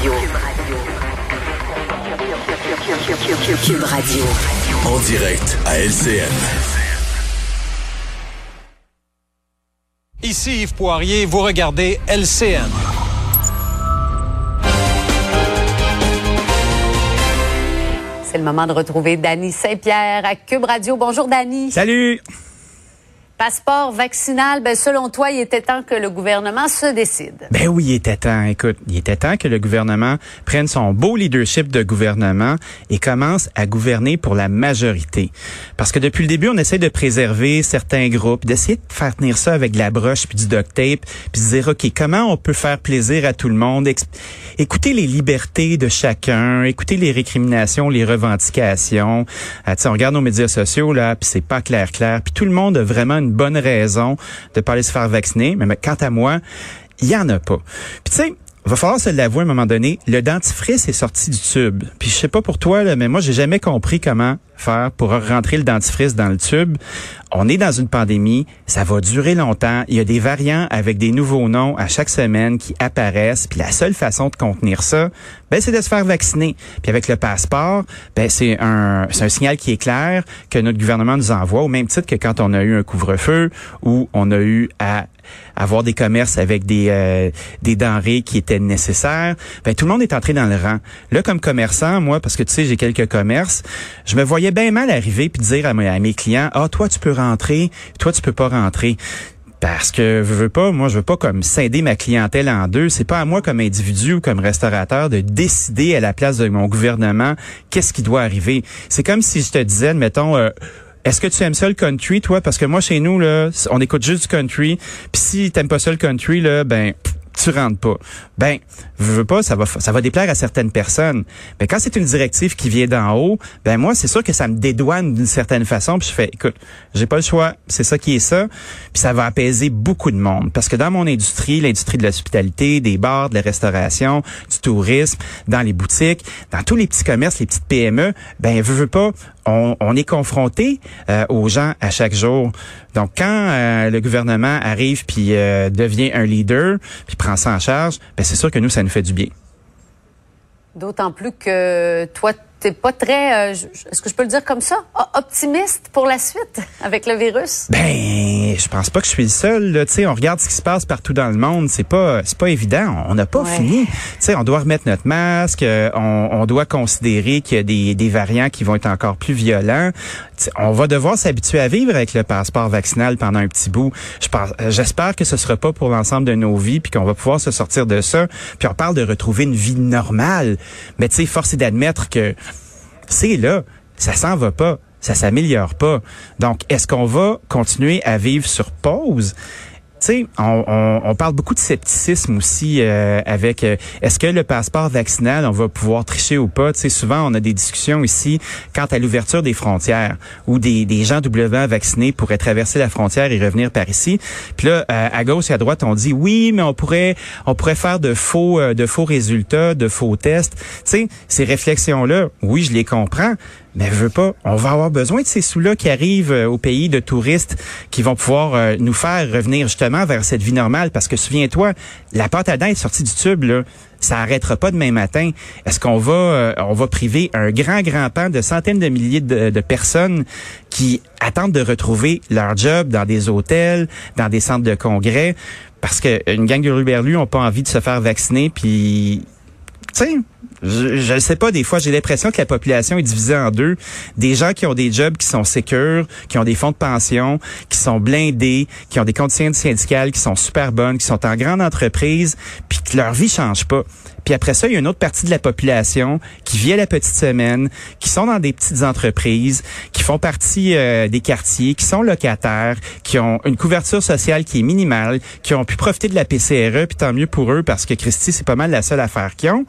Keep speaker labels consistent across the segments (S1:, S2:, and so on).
S1: Radio. Cube Radio.
S2: En direct à LCN.
S3: Ici Yves Poirier, vous regardez LCN.
S4: C'est le moment de retrouver Dany Saint-Pierre à Cube Radio. Bonjour Dany.
S5: Salut.
S4: Passeport vaccinal, ben selon toi, il était temps que le gouvernement se décide.
S5: Ben oui, il était temps. Écoute, il était temps que le gouvernement prenne son beau leadership de gouvernement et commence à gouverner pour la majorité. Parce que depuis le début, on essaie de préserver certains groupes, d'essayer de faire tenir ça avec de la broche puis du duct tape, puis de dire ok, comment on peut faire plaisir à tout le monde, écouter les libertés de chacun, écouter les récriminations, les revendications. Euh, on regarde nos médias sociaux là, puis c'est pas clair clair, puis tout le monde a vraiment une bonne raison de pas aller se faire vacciner. Mais, quant à moi, il y en a pas. Puis tu sais, va falloir se l'avouer à un moment donné, le dentifrice est sorti du tube. Puis je sais pas pour toi, là, mais moi, j'ai jamais compris comment faire pour rentrer le dentifrice dans le tube. On est dans une pandémie, ça va durer longtemps. Il y a des variants avec des nouveaux noms à chaque semaine qui apparaissent. Puis la seule façon de contenir ça, ben, c'est de se faire vacciner. Puis avec le passeport, ben, c'est un, c'est un signal qui est clair que notre gouvernement nous envoie, au même titre que quand on a eu un couvre-feu ou on a eu à avoir des commerces avec des euh, des denrées qui étaient nécessaires. Ben tout le monde est entré dans le rang. Là comme commerçant, moi parce que tu sais j'ai quelques commerces, je me voyais bien mal arriver puis dire à mes, clients "Ah toi tu peux rentrer, toi tu peux pas rentrer." Parce que je veux pas, moi je veux pas comme scinder ma clientèle en deux. C'est pas à moi comme individu ou comme restaurateur de décider à la place de mon gouvernement qu'est-ce qui doit arriver. C'est comme si je te disais, mettons, euh, est-ce que tu aimes ça le country, toi? Parce que moi, chez nous, là, on écoute juste du country. Puis si t'aimes pas ça le country, là, ben tu rentres pas. Ben, je veux pas, ça va, ça va déplaire à certaines personnes. Mais quand c'est une directive qui vient d'en haut, ben moi, c'est sûr que ça me dédouane d'une certaine façon. Puis je fais, écoute, j'ai pas le choix. C'est ça qui est ça. Puis ça va apaiser beaucoup de monde. Parce que dans mon industrie, l'industrie de l'hospitalité, des bars, de la restauration, du tourisme, dans les boutiques, dans tous les petits commerces, les petites PME, ben, je veux pas, on, est confronté euh, aux gens à chaque jour. Donc, quand euh, le gouvernement arrive puis euh, devient un leader, puis prend ça en charge, ben c'est sûr que nous, ça nous fait du bien.
S4: D'autant plus que toi, t'es pas très, euh, est-ce que je peux le dire comme ça, optimiste pour la suite avec le virus?
S5: Ben, je pense pas que je suis le seul. Tu sais, on regarde ce qui se passe partout dans le monde. C'est pas, c'est pas évident. On n'a pas fini. Tu sais, on doit remettre notre masque. Euh, on, on doit considérer qu'il y a des, des variants qui vont être encore plus violents. On va devoir s'habituer à vivre avec le passeport vaccinal pendant un petit bout. Euh, j'espère que ce sera pas pour l'ensemble de nos vies, puis qu'on va pouvoir se sortir de ça. Puis on parle de retrouver une vie normale. Mais tu sais, force est d'admettre que c'est là, ça s'en va pas, ça s'améliore pas. Donc, est-ce qu'on va continuer à vivre sur pause? Sais, on, on, parle beaucoup de scepticisme aussi euh, avec euh, est-ce que le passeport vaccinal, on va pouvoir tricher ou pas? Tu souvent, on a des discussions ici quant à l'ouverture des frontières où des, des gens doublement vaccinés pourraient traverser la frontière et revenir par ici. Puis là, euh, à gauche et à droite, on dit oui, mais on pourrait on pourrait faire de faux de faux résultats, de faux tests. Tu ces réflexions-là, oui, je les comprends, mais je veux pas. On va avoir besoin de ces sous-là qui arrivent au pays de touristes qui vont pouvoir nous faire revenir justement vers cette vie normale parce que souviens-toi, la pâte à dents est sortie du tube là, ça arrêtera pas demain matin. Est-ce qu'on va euh, on va priver un grand grand pan de centaines de milliers de, personnes qui attendent de retrouver leur job dans des hôtels, dans des centres de congrès? Parce que une gang de ruberlus ont pas envie de se faire vacciner puis sais je ne sais pas, des fois, j'ai l'impression que la population est divisée en deux. Des gens qui ont des jobs qui sont sécures, qui ont des fonds de pension, qui sont blindés, qui ont des conditions syndicales qui sont super bonnes, qui sont en grande entreprise, puis que leur vie change pas. Puis après ça, il y a une autre partie de la population qui vit à la petite semaine, qui sont dans des petites entreprises, qui font partie euh, des quartiers, qui sont locataires, qui ont une couverture sociale qui est minimale, qui ont pu profiter de la PCRE, puis tant mieux pour eux parce que Christy, c'est pas mal la seule affaire qu'ils ont.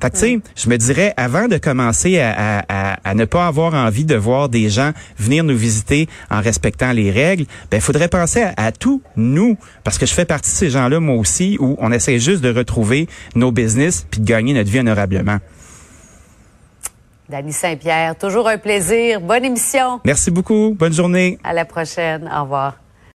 S5: Fait que, tu sais, je me dirais, avant de commencer à, à, à, ne pas avoir envie de voir des gens venir nous visiter en respectant les règles, ben, faudrait penser à, à tout, nous, parce que je fais partie de ces gens-là, moi aussi, où on essaie juste de retrouver nos business puis de gagner notre vie honorablement.
S4: Dany Saint-Pierre, toujours un plaisir. Bonne émission.
S5: Merci beaucoup. Bonne journée.
S4: À la prochaine. Au revoir.